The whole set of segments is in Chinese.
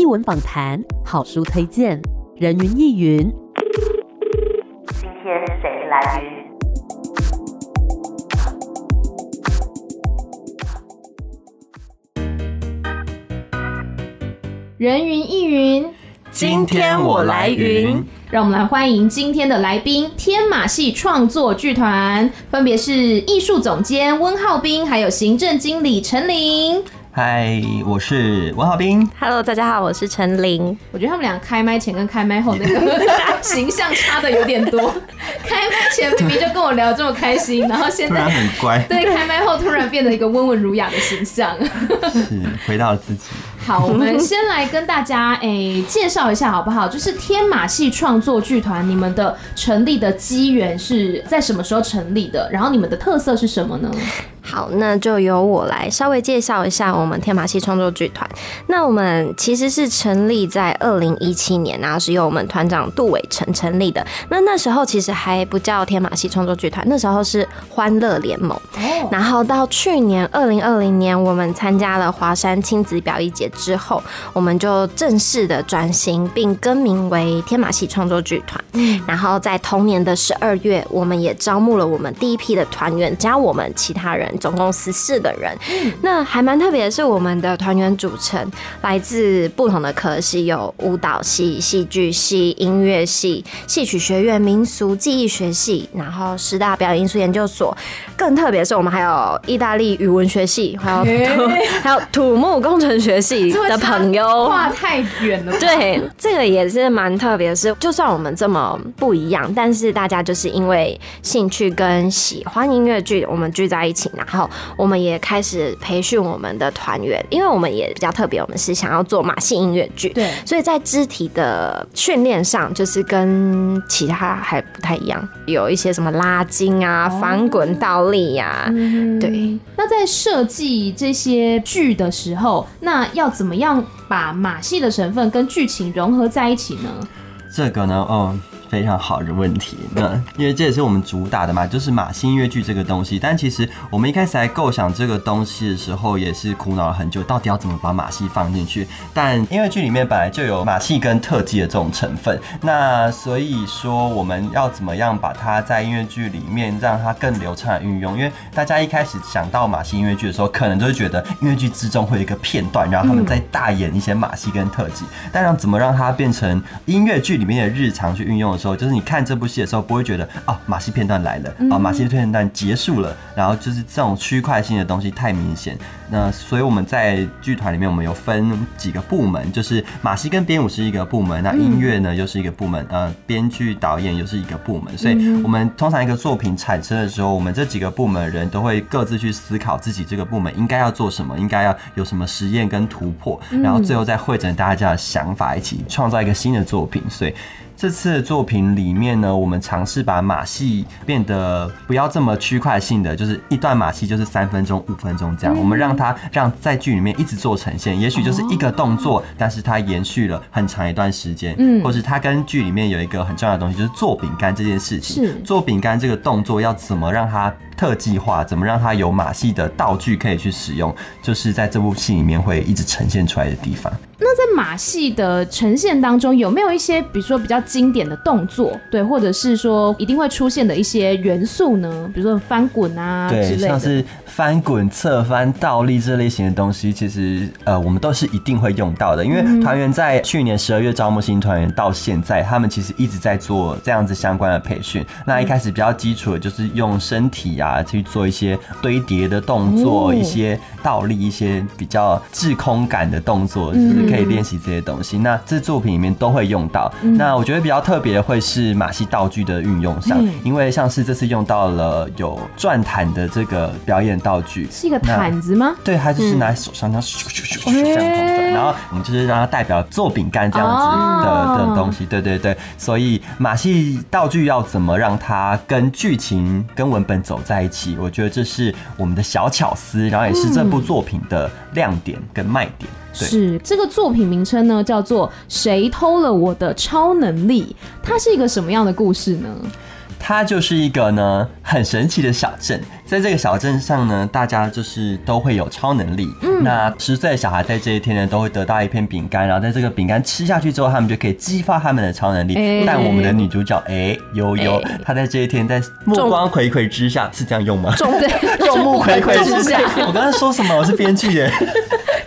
艺文访谈、好书推荐、人云亦云。今天谁来云？人云亦云，今天我来云，让我们来欢迎今天的来宾——天马戏创作剧团，分别是艺术总监温浩斌，还有行政经理陈琳。嗨，我是文浩斌。Hello，大家好，我是陈琳。我觉得他们俩开麦前跟开麦后那个 形象差的有点多。开麦前明明就跟我聊这么开心，然后现在突然很乖。对，开麦后突然变得一个温文儒雅的形象。是，回到了自己。好，我们先来跟大家诶、欸、介绍一下好不好？就是天马戏创作剧团，你们的成立的机缘是在什么时候成立的？然后你们的特色是什么呢？好，那就由我来稍微介绍一下我们天马戏创作剧团。那我们其实是成立在二零一七年，然后是由我们团长杜伟成成立的。那那时候其实还不叫天马戏创作剧团，那时候是欢乐联盟。然后到去年二零二零年，我们参加了华山亲子表演节之后，我们就正式的转型并更名为天马戏创作剧团。然后在同年的十二月，我们也招募了我们第一批的团员，加我们其他人。总共十四个人，那还蛮特别的是，我们的团员组成来自不同的科系，有舞蹈系、戏剧系、音乐系、戏曲学院、民俗技艺学系，然后师大表演艺术研究所。更特别的是，我们还有意大利语文学系，还有土还有土木工程学系的朋友。跨太远了。对，这个也是蛮特别的是，就算我们这么不一样，但是大家就是因为兴趣跟喜欢音乐剧，我们聚在一起呢。然后我们也开始培训我们的团员，因为我们也比较特别，我们是想要做马戏音乐剧，对，所以在肢体的训练上，就是跟其他还不太一样，有一些什么拉筋啊、哦、翻滚倒立呀、啊，嗯、对。那在设计这些剧的时候，那要怎么样把马戏的成分跟剧情融合在一起呢？这个呢，哦。非常好的问题，那因为这也是我们主打的嘛，就是马戏音乐剧这个东西。但其实我们一开始来构想这个东西的时候，也是苦恼了很久，到底要怎么把马戏放进去。但音乐剧里面本来就有马戏跟特技的这种成分，那所以说我们要怎么样把它在音乐剧里面让它更流畅的运用？因为大家一开始想到马戏音乐剧的时候，可能就会觉得音乐剧之中会有一个片段，然后他们在大演一些马戏跟特技。但让怎么让它变成音乐剧里面的日常去运用时候，就是你看这部戏的时候，不会觉得啊、哦，马戏片段来了，啊，马戏片段结束了，然后就是这种区块性的东西太明显。那所以我们在剧团里面，我们有分几个部门，就是马戏跟编舞是一个部门，那音乐呢又是一个部门，呃，编剧导演又是一个部门。所以我们通常一个作品产生的时候，我们这几个部门的人都会各自去思考自己这个部门应该要做什么，应该要有什么实验跟突破，然后最后再汇整大家的想法，一起创造一个新的作品。所以。这次的作品里面呢，我们尝试把马戏变得不要这么区块性的，就是一段马戏就是三分钟、五分钟这样。我们让它让在剧里面一直做呈现，也许就是一个动作，但是它延续了很长一段时间。嗯，或是它跟剧里面有一个很重要的东西，就是做饼干这件事情。是做饼干这个动作要怎么让它特技化，怎么让它有马戏的道具可以去使用，就是在这部戏里面会一直呈现出来的地方。那在马戏的呈现当中，有没有一些比如说比较经典的动作，对，或者是说一定会出现的一些元素呢？比如说翻滚啊之类的，对，像是翻滚、侧翻、倒立这类型的东西，其实呃我们都是一定会用到的。因为团员在去年十二月招募新团员到现在，他们其实一直在做这样子相关的培训。那一开始比较基础的就是用身体啊去做一些堆叠的动作，一些倒立，一些比较滞空感的动作，就是。可以练习这些东西，那这作品里面都会用到。那我觉得比较特别的会是马戏道具的运用上，因为像是这次用到了有转毯的这个表演道具，是一个毯子吗？对，它就是拿在手上，它咻咻咻咻这样转，然后我们就是让它代表做饼干这样子的的东西。对对对，所以马戏道具要怎么让它跟剧情跟文本走在一起？我觉得这是我们的小巧思，然后也是这部作品的亮点跟卖点。是这个作品名称呢，叫做《谁偷了我的超能力》？它是一个什么样的故事呢？它就是一个呢很神奇的小镇，在这个小镇上呢，大家就是都会有超能力。嗯，那十岁的小孩在这一天呢，都会得到一片饼干，然后在这个饼干吃下去之后，他们就可以激发他们的超能力。欸、但我们的女主角哎悠悠，她、欸、在这一天在目光睽睽之下是这样用吗？众目睽睽之下，我刚才说什么？我是编剧耶。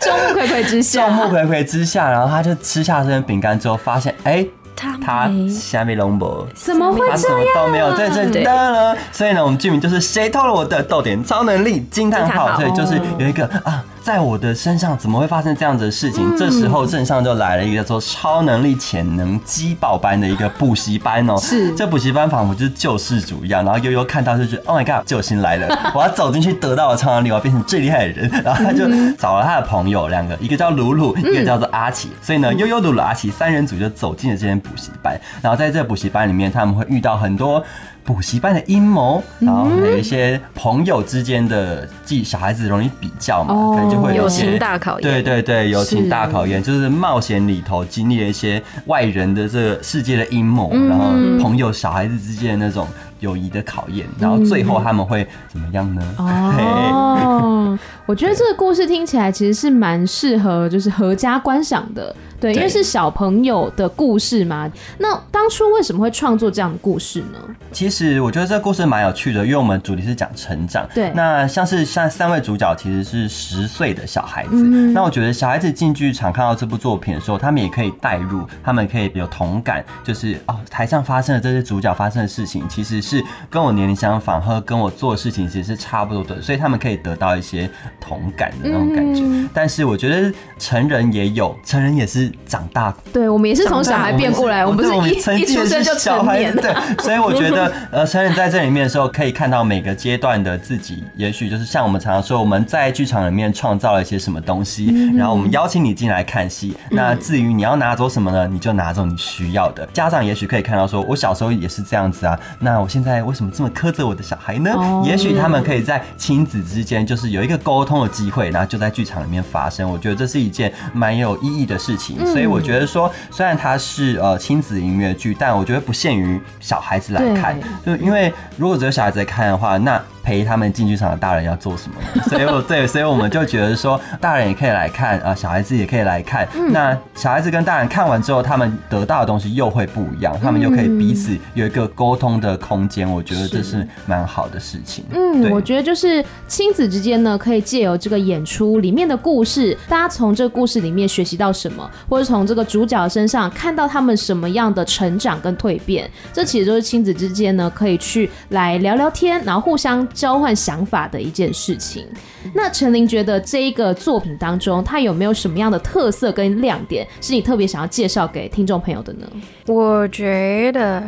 众目睽睽之下，众目睽睽之下，然后他就吃下这片饼干之后，发现哎。欸他虾米龙博，怎么会这样？他什么都没有，在这里了。所以呢，我们剧名就是谁偷了我的逗点超能力？惊叹号！所以就是有一个啊。在我的身上怎么会发生这样子的事情？嗯、这时候镇上就来了一个叫做超能力潜能激爆班的一个补习班哦、喔。是，这补习班仿佛就是救世主一样。然后悠悠看到就觉得，Oh my god，救星来了！我要走进去得到了超能力，我要变成最厉害的人。然后他就找了他的朋友两个，一个叫鲁鲁，一个叫做阿奇。所以呢，悠悠、鲁鲁、阿奇三人组就走进了这间补习班。然后在这个补习班里面，他们会遇到很多。补习班的阴谋，然后还有一些朋友之间的，即小孩子容易比较嘛，可能就会有友情大考验。对对对，友情大考验就是冒险里头经历了一些外人的这个世界的阴谋，然后朋友小孩子之间的那种友谊的考验，然后最后他们会怎么样呢？哦，我觉得这个故事听起来其实是蛮适合就是合家观赏的。对，因为是小朋友的故事嘛。那当初为什么会创作这样的故事呢？其实我觉得这个故事蛮有趣的，因为我们主题是讲成长。对，那像是像三位主角其实是十岁的小孩子。嗯。那我觉得小孩子进剧场看到这部作品的时候，他们也可以带入，他们可以有同感，就是哦，台上发生的这些主角发生的事情，其实是跟我年龄相仿，和跟我做的事情其实是差不多的，所以他们可以得到一些同感的那种感觉。嗯。但是我觉得成人也有，成人也是。长大，对，我们也是从小孩变过来，我们不是一一出生就成年。对，所以我觉得，呃，成人在这里面的时候，可以看到每个阶段的自己。也许就是像我们常常说，我们在剧场里面创造了一些什么东西，然后我们邀请你进来看戏。那至于你要拿走什么呢？你就拿走你需要的。家长也许可以看到说，我小时候也是这样子啊。那我现在为什么这么苛责我的小孩呢？也许他们可以在亲子之间，就是有一个沟通的机会，然后就在剧场里面发生。我觉得这是一件蛮有意义的事情。所以我觉得说，虽然它是呃亲子音乐剧，但我觉得不限于小孩子来看，就因为如果只有小孩子来看的话，那。陪他们进剧场的大人要做什么呢？所以，我对，所以我们就觉得说，大人也可以来看啊，小孩子也可以来看。那小孩子跟大人看完之后，他们得到的东西又会不一样，他们又可以彼此有一个沟通的空间。我觉得这是蛮好的事情。嗯，我觉得就是亲子之间呢，可以借由这个演出里面的故事，大家从这个故事里面学习到什么，或者从这个主角身上看到他们什么样的成长跟蜕变。这其实都是亲子之间呢，可以去来聊聊天，然后互相。交换想法的一件事情。那陈琳觉得这一个作品当中，它有没有什么样的特色跟亮点，是你特别想要介绍给听众朋友的呢？我觉得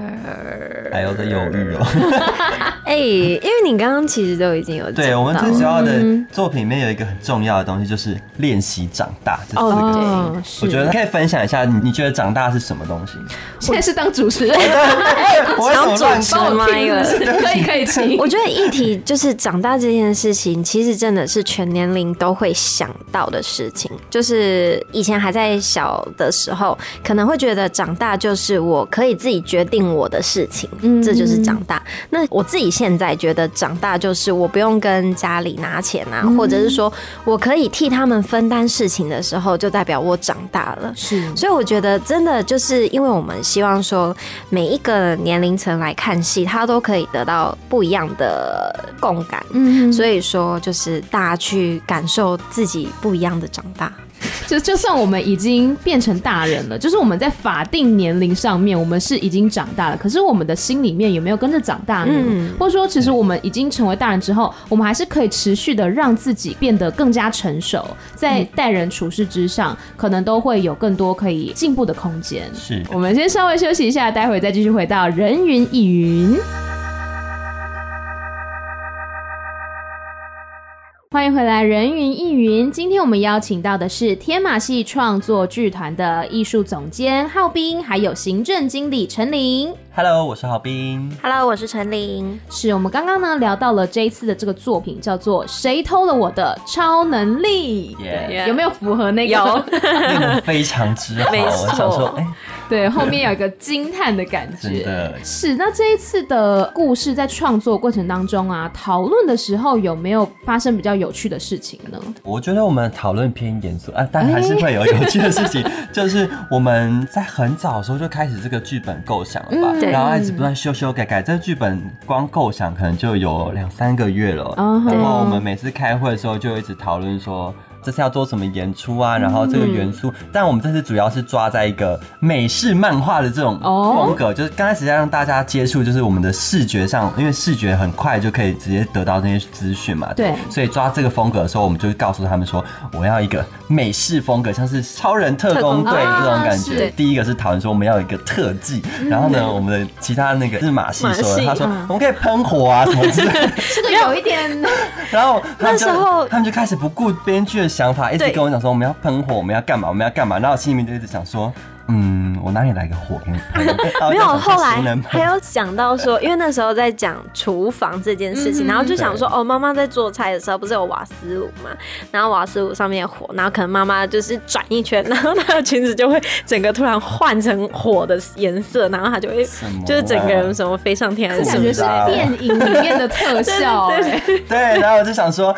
还有在犹豫哦。哎、欸，因为你刚刚其实都已经有对我们最主要的作品里面有一个很重要的东西，就是练习长大这四个字。哦、我觉得可以分享一下，你你觉得长大是什么东西？现在是当主持人，我想转麦了，可以可以请。我觉得议题就是长大这件事情，其实真的。是全年龄都会想到的事情，就是以前还在小的时候，可能会觉得长大就是我可以自己决定我的事情，嗯，这就是长大。那我自己现在觉得长大就是我不用跟家里拿钱啊，或者是说我可以替他们分担事情的时候，就代表我长大了。是，所以我觉得真的就是因为我们希望说每一个年龄层来看戏，他都可以得到不一样的共感。嗯，所以说就是。大家去感受自己不一样的长大，就就算我们已经变成大人了，就是我们在法定年龄上面，我们是已经长大了，可是我们的心里面有没有跟着长大呢？嗯，或者说，其实我们已经成为大人之后，我们还是可以持续的让自己变得更加成熟，在待人处事之上，可能都会有更多可以进步的空间。是，我们先稍微休息一下，待会再继续回到人云亦云。欢迎回来，人云亦云。今天我们邀请到的是天马戏创作剧团的艺术总监浩斌，还有行政经理陈琳。Hello，我是郝斌。Hello，我是陈琳。是我们刚刚呢聊到了这一次的这个作品，叫做《谁偷了我的超能力》。Yeah. 有没有符合那个？有，非常之好。我想说，哎、欸。对，后面有一个惊叹的感觉。真的是。那这一次的故事在创作过程当中啊，讨论的时候有没有发生比较有趣的事情呢？我觉得我们讨论偏严肃啊，但还是会有有趣的事情，欸、就是我们在很早的时候就开始这个剧本构想了吧，嗯、然后一直不断修修改改，这个剧本光构想可能就有两三个月了，然后我们每次开会的时候就一直讨论说。这次要做什么演出啊？然后这个元素，嗯、但我们这次主要是抓在一个美式漫画的这种风格，哦、就是刚开始要让大家接触，就是我们的视觉上，因为视觉很快就可以直接得到这些资讯嘛。对，所以抓这个风格的时候，我们就会告诉他们说，我要一个美式风格，像是超人特工队这种感觉。第一个是讨论说我们要有一个特技，然后呢，我们的其他那个日马戏说的，他说我们可以喷火啊什么之类的，这个有一点。然后那时候他们就开始不顾编剧的想法，一直跟我讲说我们要喷火，我们要干嘛，我们要干嘛，然后我心里面就一直想说。嗯，我哪里来个火给你喷？没有，后来还有讲到说，因为那时候在讲厨房这件事情，然后就想说，哦，妈妈在做菜的时候不是有瓦斯炉嘛？然后瓦斯炉上面有火，然后可能妈妈就是转一圈，然后她的裙子就会整个突然换成火的颜色，然后她就会就是整个人什么飞上天，感觉是电影里面的特效。对，然后我就想说，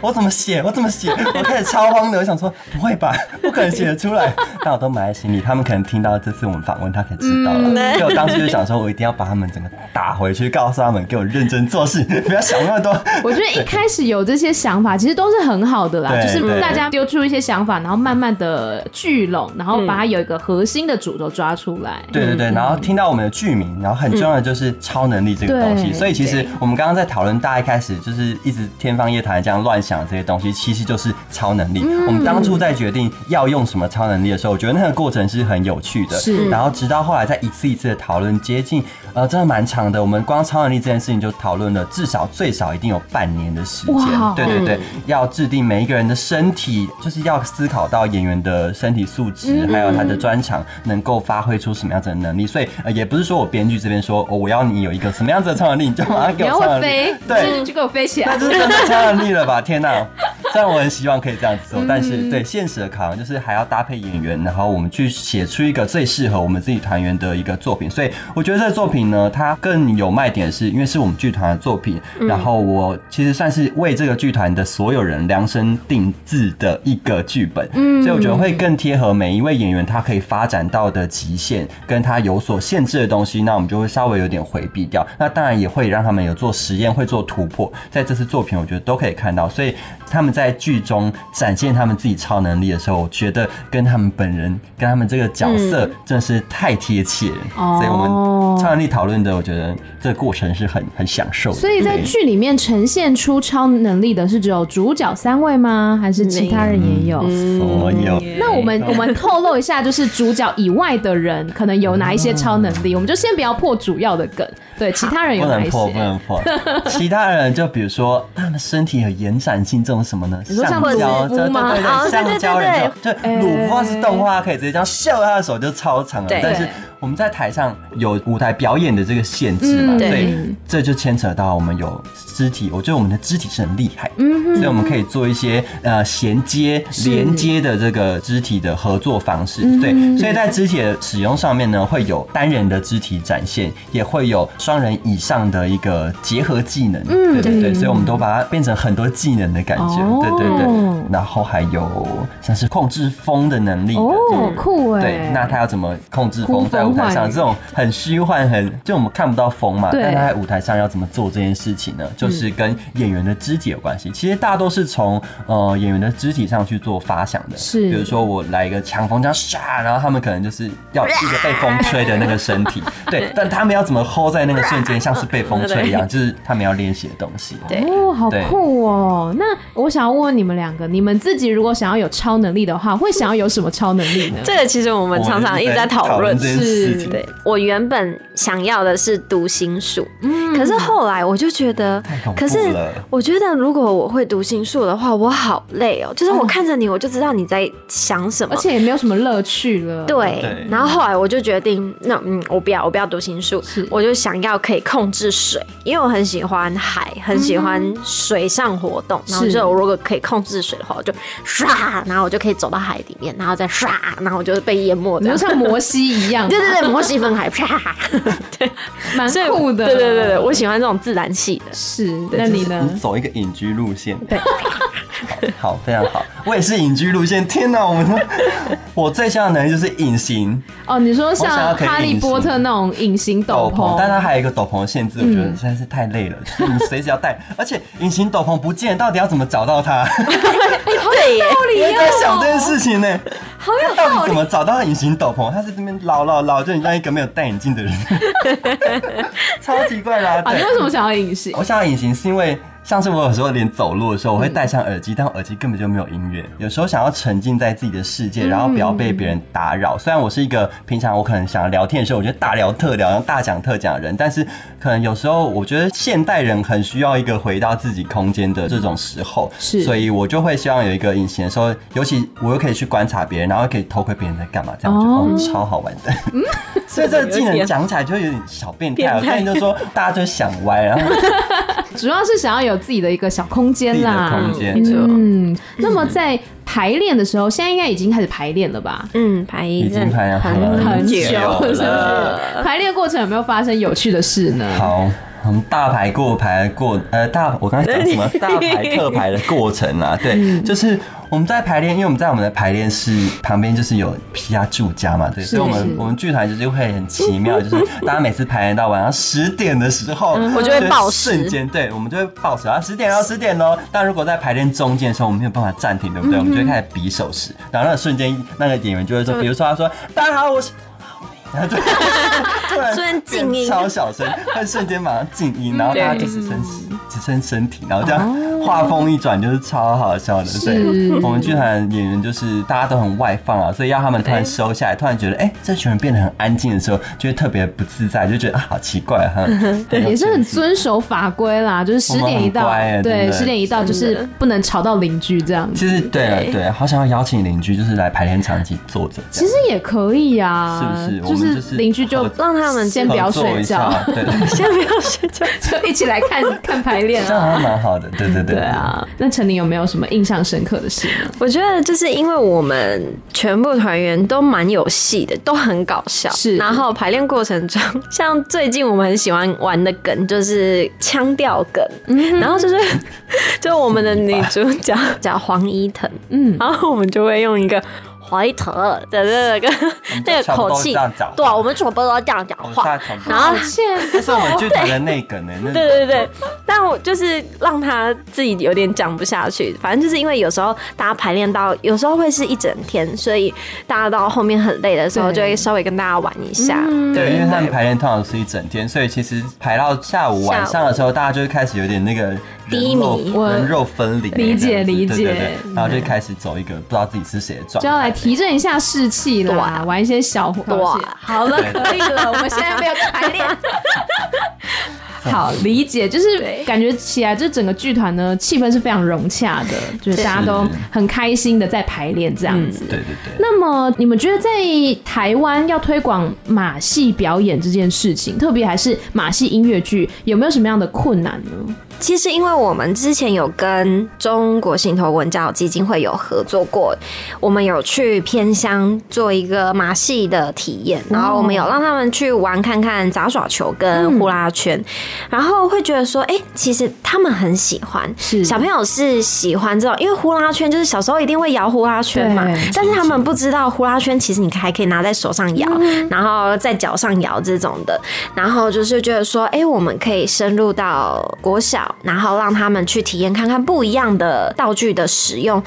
我怎么写？我怎么写？我开始超慌的，我想说，不会吧？不可能写得出来。但我都埋在心里，他们。他们可能听到这次我们访问，他可能知道了。所以我当时就想说，我一定要把他们整个打回去，告诉他们给我认真做事，不要想那么多。我觉得一开始有这些想法，其实都是很好的啦。就是大家丢出一些想法，然后慢慢的聚拢，然后把它有一个核心的主轴抓出来。对对对，然后听到我们的剧名，然后很重要的就是超能力这个东西。所以其实我们刚刚在讨论，大家一开始就是一直天方夜谭这样乱想这些东西，其实就是超能力。我们当初在决定要用什么超能力的时候，我觉得那个过程是。很有趣的，是。然后直到后来，在一次一次的讨论，接近呃，真的蛮长的。我们光超能力这件事情就讨论了至少最少一定有半年的时间。对对对，要制定每一个人的身体，就是要思考到演员的身体素质，还有他的专长能够发挥出什么样子的能力。所以呃，也不是说我编剧这边说，哦，我要你有一个什么样子的超能力，你就马上给我超能力，飞对，就给我飞起来，那就是真的超能力了吧？天哪！虽然我很希望可以这样子做，但是对现实的考量就是还要搭配演员，然后我们去写。出一个最适合我们自己团员的一个作品，所以我觉得这个作品呢，它更有卖点，是因为是我们剧团的作品。然后我其实算是为这个剧团的所有人量身定制的一个剧本，嗯，所以我觉得会更贴合每一位演员他可以发展到的极限，跟他有所限制的东西，那我们就会稍微有点回避掉。那当然也会让他们有做实验，会做突破，在这次作品我觉得都可以看到。所以他们在剧中展现他们自己超能力的时候，我觉得跟他们本人跟他们这个。角色真是太贴切了，嗯、所以我们超能力讨论的，我觉得这个过程是很很享受的。所以在剧里面呈现出超能力的是只有主角三位吗？还是其他人也有？所有。那我们我们透露一下，就是主角以外的人可能有哪一些超能力？嗯、我们就先不要破主要的梗。对，其他人有哪一些？不能破，不能破。其他人就比如说，他们身体有延展性，这种什么呢？橡胶，对对对，橡胶人就就鲁夫是动画，可以直接这样秀，他的手就超长了。但是我们在台上有舞台表演的这个限制嘛，所以这就牵扯到我们有肢体。我觉得我们的肢体是很厉害，嗯，所以我们可以做一些呃衔接、连接的这个肢体的合作方式。对，所以在肢体的使用上面呢，会有单人的肢体展现，也会有。双人以上的一个结合技能，嗯，对对对，所以我们都把它变成很多技能的感觉，对对对。然后还有像是控制风的能力，哦，酷哎。对，那他要怎么控制风在舞台上？这种很虚幻，很就我们看不到风嘛，但他在舞台上要怎么做这件事情呢？就是跟演员的肢体有关系。其实大多是从呃演员的肢体上去做发想的，是。比如说我来一个强风这样唰，然后他们可能就是要一个被风吹的那个身体，对。但他们要怎么 hold 在那个瞬间像是被风吹一样，就是他们要练习的东西。对哦，好酷哦！那我想要问问你们两个，你们自己如果想要有超能力的话，会想要有什么超能力呢？这个其实我们常常一直在讨论。是，对，我原本想要的是读心术，嗯，可是后来我就觉得，可是我觉得如果我会读心术的话，我好累哦。就是我看着你，我就知道你在想什么，而且也没有什么乐趣了。对。然后后来我就决定，那嗯，我不要，我不要读心术，我就想要。可以控制水，因为我很喜欢海，很喜欢水上活动。然后就如果可以控制水的话，我就唰，然后我就可以走到海里面，然后再唰，然后我就被淹没，就像摩西一样。对对对，摩西分海，啪，对，蛮酷的。对对对对，我喜欢这种自然系的。是，那你呢？你走一个隐居路线。对。好，非常好。我也是隐居路线。天哪，我们 我最像的能力就是隐形。哦，你说像哈利波特那种隐形斗篷，但它还有一个斗篷的限制，我觉得实在是太累了。你随时要戴，而且隐形斗篷不见，到底要怎么找到它？对耶，我也在想这件事情呢。好有道理。到底怎么找到隐形斗篷？他是这边捞捞捞，就你像一个没有戴眼镜的人，超奇怪啦。啊，你为什么想要隐形？我想要隐形是因为。像是我有时候连走路的时候，我会戴上耳机，但我耳机根本就没有音乐。有时候想要沉浸在自己的世界，然后不要被别人打扰。虽然我是一个平常我可能想聊天的时候，我觉得大聊特聊、然后大讲特讲的人，但是可能有时候我觉得现代人很需要一个回到自己空间的这种时候，是，所以我就会希望有一个隐形的时候，尤其我又可以去观察别人，然后可以偷窥别人在干嘛，这样就、哦、超好玩的。所以这个技能讲起来就会有点小变态。我跟你就说，大家就想歪，然后 主要是想要有自己的一个小空间啦。空间，嗯。那么在排练的时候，现在应该已经开始排练了吧？嗯，排已经排了很很久了。排练过程有没有发生有趣的事呢？好。我们大排过排过，呃，大我刚才讲什么？大排特排的过程啊，对，就是我们在排练，因为我们在我们的排练室旁边就是有皮亚住家嘛，对，所以我们我们剧团就是会很奇妙，就是大家每次排练到晚上十点的时候，我就会报时，瞬间，对，我们就会报时啊，十点到，十点哦。但如果在排练中间的时候，我们没有办法暂停，对不对？我们就会开始比手势，然后那个瞬间，那个演员就会说，比如说他说：“大家好，我是。”然后就 突然静音，超小声，会瞬间马上静音，然后大家就只剩只剩身体，然后这样画风一转，就是超好笑的。对我们剧团演员就是大家都很外放啊，所以要他们突然收下来，突然觉得哎，这群人变得很安静的时候，就会特别不自在，就觉得啊，好奇怪哈。对，也是很遵守法规啦，就是十点一到，对，十点一到就是不能吵到邻居这样子。其实对了对，好想要邀请邻居，就是来排练场一起坐着。其实也可以啊，是不是？就是邻居就让他们先不要睡觉，对，先不要睡觉，就一起来看 看排练，这样还蛮好的。对对对，对啊。那陈琳有没有什么印象深刻的事呢？我觉得就是因为我们全部团员都蛮有戏的，都很搞笑。是，然后排练过程中，像最近我们很喜欢玩的梗就是腔调梗，嗯，然后就是 就我们的女主角 叫黄伊藤，嗯，然后我们就会用一个。怀特的那个那个口气，对啊，我们全部都要这样讲话。然后现在这是我们剧团的内梗呢。对对对，但我就是让他自己有点讲不下去。反正就是因为有时候大家排练到，有时候会是一整天，所以大家到后面很累的时候，就会稍微跟大家玩一下。对，因为他们排练通常是一整天，所以其实排到下午晚上的时候，大家就会开始有点那个低迷，人肉分离。理解理解，然后就开始走一个不知道自己是谁的状态。提振一下士气啦，玩一些小活动。好了，可以了，我们现在没有排练。好，理解，就是感觉起来，这整个剧团呢，气氛是非常融洽的，就是大家都很开心的在排练这样子。对对对。那么，你们觉得在台湾要推广马戏表演这件事情，特别还是马戏音乐剧，有没有什么样的困难呢？其实，因为我们之前有跟中国信托文教基金会有合作过，我们有去偏乡做一个马戏的体验，然后我们有让他们去玩看看杂耍球跟呼啦圈，然后会觉得说，哎，其实他们很喜欢，是。小朋友是喜欢这种，因为呼啦圈就是小时候一定会摇呼啦圈嘛，但是他们不知道呼啦圈其实你还可以拿在手上摇，然后在脚上摇这种的，然后就是觉得说，哎，我们可以深入到国小。然后让他们去体验看看不一样的道具的使用。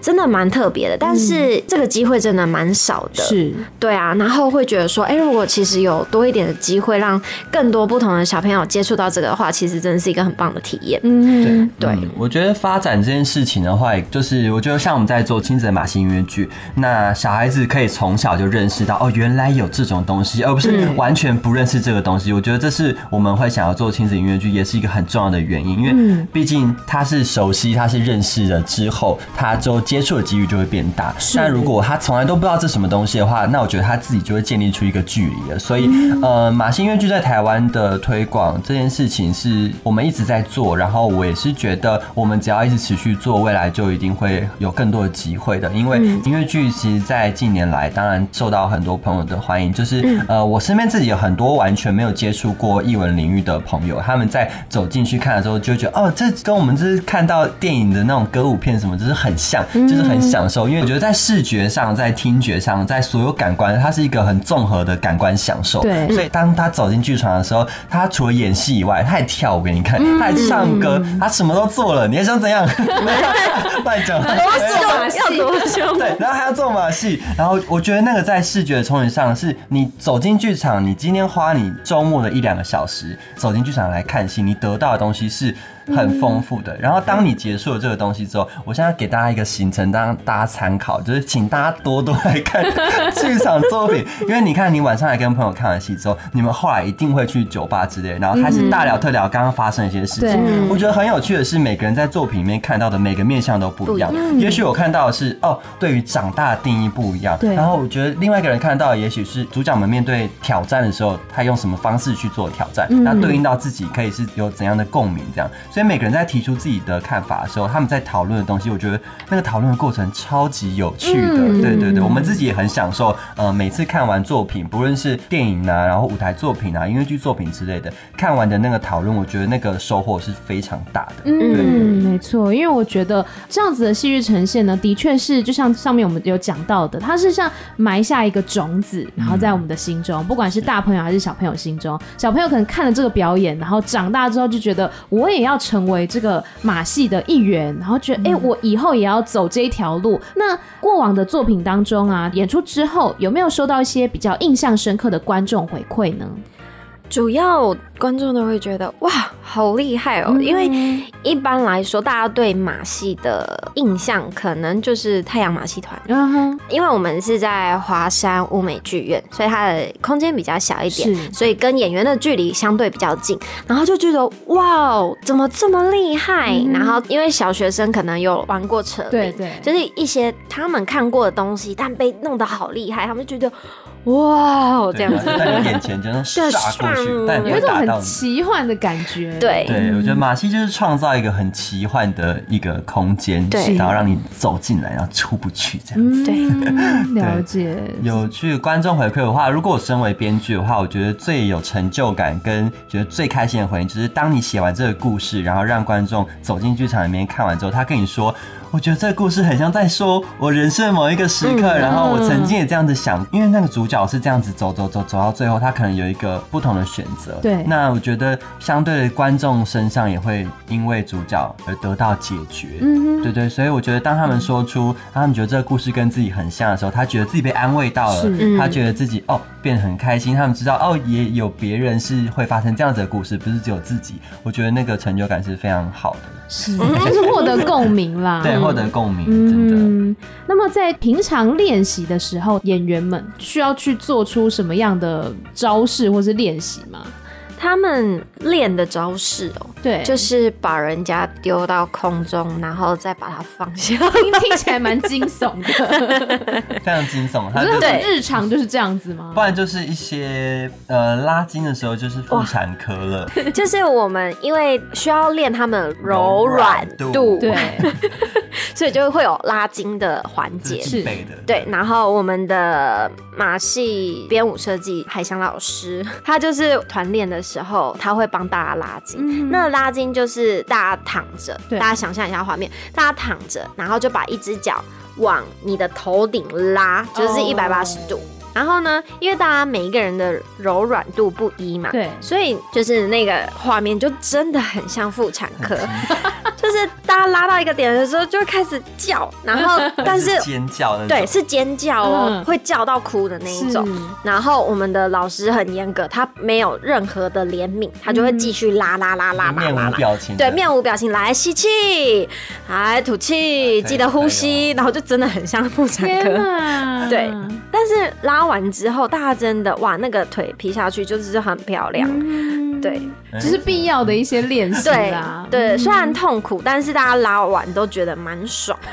真的蛮特别的，但是这个机会真的蛮少的。是，对啊，然后会觉得说，哎，如果其实有多一点的机会，让更多不同的小朋友接触到这个的话，其实真的是一个很棒的体验。嗯，对，对。我觉得发展这件事情的话，就是我觉得像我们在做亲子的马戏音乐剧，那小孩子可以从小就认识到，哦，原来有这种东西，而不是完全不认识这个东西。我觉得这是我们会想要做亲子音乐剧，也是一个很重要的原因，因为毕竟他是熟悉，他是认识了之后，他就。接触的几率就会变大。是但如果他从来都不知道这什么东西的话，那我觉得他自己就会建立出一个距离了。所以，嗯、呃，马戏音乐剧在台湾的推广这件事情是我们一直在做，然后我也是觉得我们只要一直持续做，未来就一定会有更多的机会的。因为音乐剧其实，在近年来当然受到很多朋友的欢迎，就是呃，我身边自己有很多完全没有接触过艺文领域的朋友，他们在走进去看的时候，就会觉得哦，这跟我们就是看到电影的那种歌舞片什么，就是很像，就是很享受。因为我觉得在视觉上、在听觉上、在所有感官，它是一个很综合的感官享受。对，所以当他走进剧场的时候，他除了演戏以外，他还跳舞给你看，他还唱歌，他什么都做了。你还想怎样？没有，乱讲。要多凶？对，然后还要做马戏。然后我觉得那个在视觉的冲击上，是你走进剧场，你今天花你周末的一两个小时走进剧场来看戏，你得到的东西是。很丰富的。然后当你结束了这个东西之后，我现在给大家一个行程，当大家参考，就是请大家多多来看剧场作品。因为你看，你晚上来跟朋友看完戏之后，你们后来一定会去酒吧之类，然后开始大聊特聊刚刚发生的一些事情。我觉得很有趣的是，每个人在作品里面看到的每个面相都不一样。也许我看到的是哦，对于长大的定义不一样。然后我觉得另外一个人看到，也许是主角们面对挑战的时候，他用什么方式去做挑战，那对应到自己可以是有怎样的共鸣这样。所以每个人在提出自己的看法的时候，他们在讨论的东西，我觉得那个讨论的过程超级有趣的。嗯、对对对，我们自己也很享受。呃，每次看完作品，不论是电影啊，然后舞台作品啊，音乐剧作品之类的，看完的那个讨论，我觉得那个收获是非常大的。嗯，对没错，因为我觉得这样子的戏剧呈现呢，的确是就像上面我们有讲到的，它是像埋下一个种子，然后在我们的心中，嗯、不管是大朋友还是小朋友心中，小朋友可能看了这个表演，然后长大之后就觉得我也要成为。这个马戏的一员，然后觉得，哎，我以后也要走这一条路。那过往的作品当中啊，演出之后有没有收到一些比较印象深刻的观众回馈呢？主要观众都会觉得哇，好厉害哦！因为一般来说，大家对马戏的印象可能就是太阳马戏团。嗯哼，因为我们是在华山乌美剧院，所以它的空间比较小一点，所以跟演员的距离相对比较近。然后就觉得哇，怎么这么厉害？嗯、然后因为小学生可能有玩过扯铃，对对，就是一些他们看过的东西，但被弄得好厉害，他们就觉得。哇，这样子在你眼前就能 杀过去，但有一种很奇幻的感觉。对，对我觉得马戏就是创造一个很奇幻的一个空间，对，然后让你走进来，然后出不去这样子。对，了解。有趣观众回馈的话，如果我身为编剧的话，我觉得最有成就感跟觉得最开心的回应，就是当你写完这个故事，然后让观众走进剧场里面看完之后，他跟你说。我觉得这个故事很像在说我人生的某一个时刻，然后我曾经也这样子想，因为那个主角是这样子走走走走到最后，他可能有一个不同的选择。对，那我觉得相对的观众身上也会因为主角而得到解决。嗯，对对，所以我觉得当他们说出他们觉得这个故事跟自己很像的时候，他觉得自己被安慰到了，他觉得自己哦变得很开心，他们知道哦也有别人是会发生这样子的故事，不是只有自己。我觉得那个成就感是非常好的。是，就是 获得共鸣啦。对，获得共鸣，真的。嗯，那么在平常练习的时候，演员们需要去做出什么样的招式或是练习吗？他们练的招式哦、喔，对，就是把人家丢到空中，然后再把它放下，听听起来蛮惊悚的，非常惊悚。他就是日常就是这样子吗？不然就是一些呃拉筋的时候就是妇产科了，就是我们因为需要练他们柔软度，对，所以就会有拉筋的环节，是的，对。然后我们的马戏编舞设计海翔老师，他就是团练的。时候他会帮大家拉筋，嗯、那拉筋就是大家躺着，对。大家想象一下画面，大家躺着，然后就把一只脚往你的头顶拉，就是一百八十度。Oh. 然后呢，因为大家每一个人的柔软度不一嘛，对，所以就是那个画面就真的很像妇产科，就是大家拉到一个点的时候就会开始叫，然后 但是尖叫，对，是尖叫哦，会叫到哭的那一种。然后我们的老师很严格，他没有任何的怜悯，他就会继续拉拉拉拉拉，面无表情，对，面无表情，来吸气，来吐气，记得呼吸，然后就真的很像妇产科，对，但是拉。完之后，大家真的哇，那个腿劈下去就是很漂亮。对，这是必要的一些练习对啦。对，嗯。虽然痛苦，但是大家拉完都觉得蛮爽。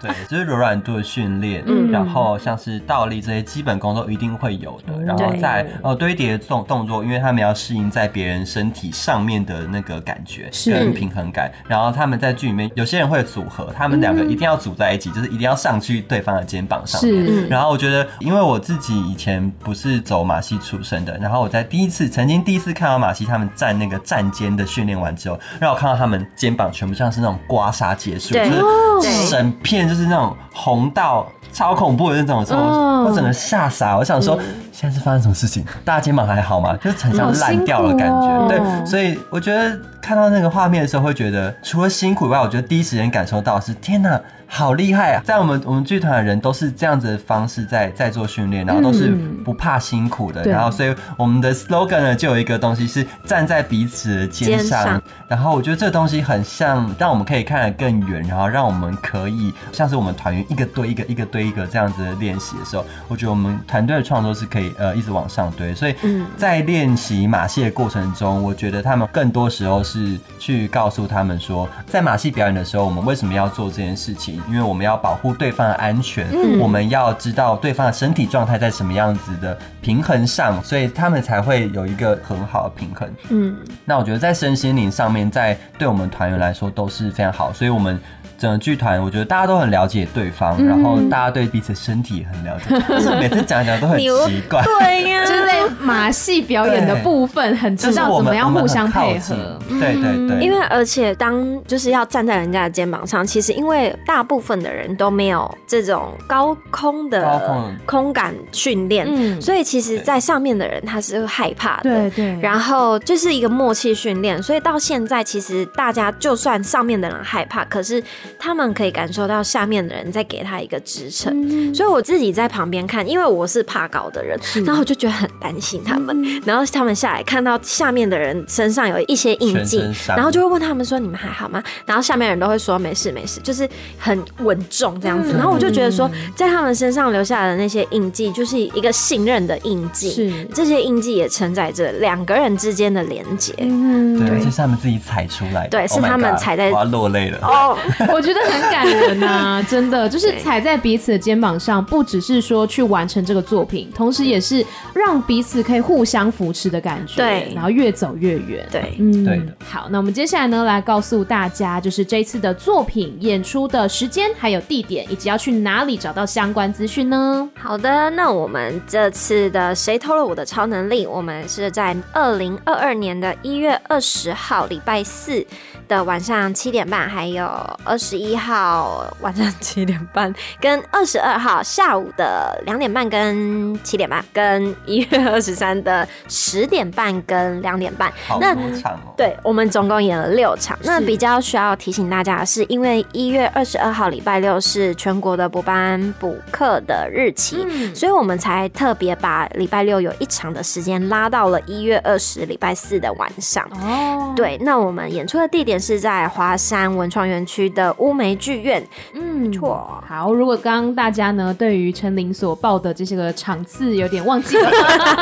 对，就是柔软度的训练，嗯。然后像是倒立这些基本功都一定会有的，嗯然后对。再呃堆叠的动动作，因为他们要适应在别人身体上面的那个感觉是。跟平衡感，然后他们在剧里面有些人会组合，他们两个一定要组在一起，就是一定要上去对方的肩膀上面。是，然后我觉得，因为我自己以前不是走马戏出身的，然后我在第一次曾经第一次看到马西他们站那个站肩的训练完之后，让我看到他们肩膀全部像是那种刮痧结束，就是整片就是那种红到超恐怖的那种时候，哦。我整个吓傻，我想说现在是发生什么事情？大家肩膀还好吗？就是很像烂掉了感觉，对，所以我觉得看到那个画面的时候，会觉得除了辛苦以外，我觉得第一时间感受到是天哪。好厉害啊！在我们我们剧团的人都是这样子的方式在在做训练，然后都是不怕辛苦的。对然后，所以我们的 slogan 呢就有一个东西是站在彼此的肩上。肩上然后我觉得这个东西很像，让我们可以看得更远，然后让我们可以像是我们团员一个堆一个一个堆一个这样子的练习的时候，我觉得我们团队的创作是可以呃一直往上堆。所以在练习马戏的过程中，我觉得他们更多时候是去告诉他们说，在马戏表演的时候，我们为什么要做这件事情？因为我们要保护对方的安全，我们要知道对方的身体状态在什么样子的平衡上，所以他们才会有一个很好的平衡。嗯，那我觉得在身心灵上面，在对我们团员来说都是非常好，所以我们整个剧团，我觉得大家都很了解对方，然后大家对彼此身体也很了解，但是每次讲一讲都很奇怪。对呀、就是在马戏表演的部分，很知道怎么样互相配合。对对对，因为而且当就是要站在人家的肩膀上，其实因为大部分的人都没有这种高空高的空。空感训练，嗯。所以其实，在上面的人他是会害怕的。对对，然后就是一个默契训练，所以到现在其实大家就算上面的人害怕，可是他们可以感受到下面的人在给他一个支撑。嗯所以我自己在旁边看，因为我是怕高的人，然后我就觉得很担心他们。嗯然后他们下来看到下面的人身上有一些印记然后就会问他们说：“你们还好吗？”然后下面人都会说：“没事没事。”就是很稳重这样子。嗯然后我就觉得说，在他们身上留下的那些印记，就是一个信任的印记。是这些印记也承载着两个人之间的连接。嗯对，而且是他们自己踩出来的，对是 Oh 他们踩在我要落泪了。哦，我觉得很感人呐、真的就是踩在彼此的肩膀上，不只是说去完成这个作品，同时也是让彼此可以互相扶持的感觉，对然后越走越远。对嗯对的。好，那我们接下来呢，来告诉大家，就是这一次的作品演出的时间、还有地点，以及要去哪里找到相关资讯呢？好的，那我们这次的《谁偷了我的超能力》，我们是在二零二二年的一月二十号礼拜四的晚上七点半，还有二十一号晚上七点半，跟二十二号下午的两点半跟七点半，跟一月二十三的十点半跟两点半。好那多场哦。对，我们总共演了六场。那比较需要提醒大家的是，因为一月二十二号礼拜六是全国的补班补课的日期，嗯所以我们才特别把礼拜六有一场的时间拉到了一月二十礼拜四的晚上。哦，对，那我们演出的地点是在华山文创园区的乌梅剧院。嗯，错。好，如果刚刚大家呢对于陈琳所报的这些个场次有点忘记了，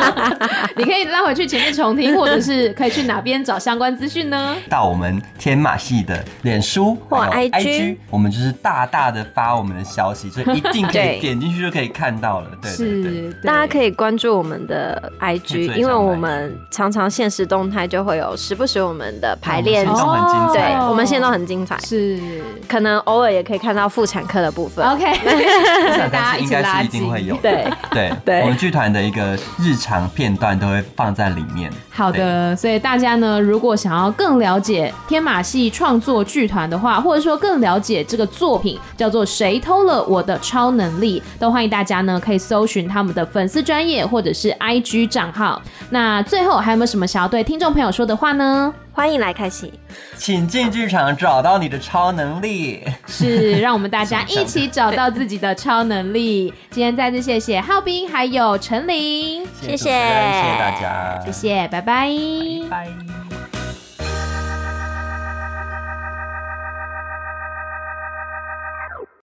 你可以拉回去前面重听，或者是可以去哪边找相关资讯呢？到我们天马戏的脸书或 IG 我们就是大大的发我们的消息，所以一定可 对。以点进去就可以看到了。对对对，是，大家可以以关注我们的 IG，因为我们常常现实动态就会有时不时我们的排练对，哦。我们现在都很精彩，是可能偶尔也可以看到妇产科的部分。OK，大家一但是应该起拉近是一定。会有。对对对我们剧团的一个日常片段都会放在里面。好的，所以大家呢，如果想要更了解天马戏创作剧团的话，或者说更了解这个作品叫做《谁偷了我的超能力》，都欢迎大家呢可以搜寻他们的粉丝专业或者是 IG 账号。那最后还有没有什么想要对听众朋友说的话呢？欢迎来开启，请进剧场找到你的超能力。是让我们大家一起找到自己的超能力。今天再次谢谢浩斌还有陈琳，谢谢谢谢大家，谢谢，拜拜。拜。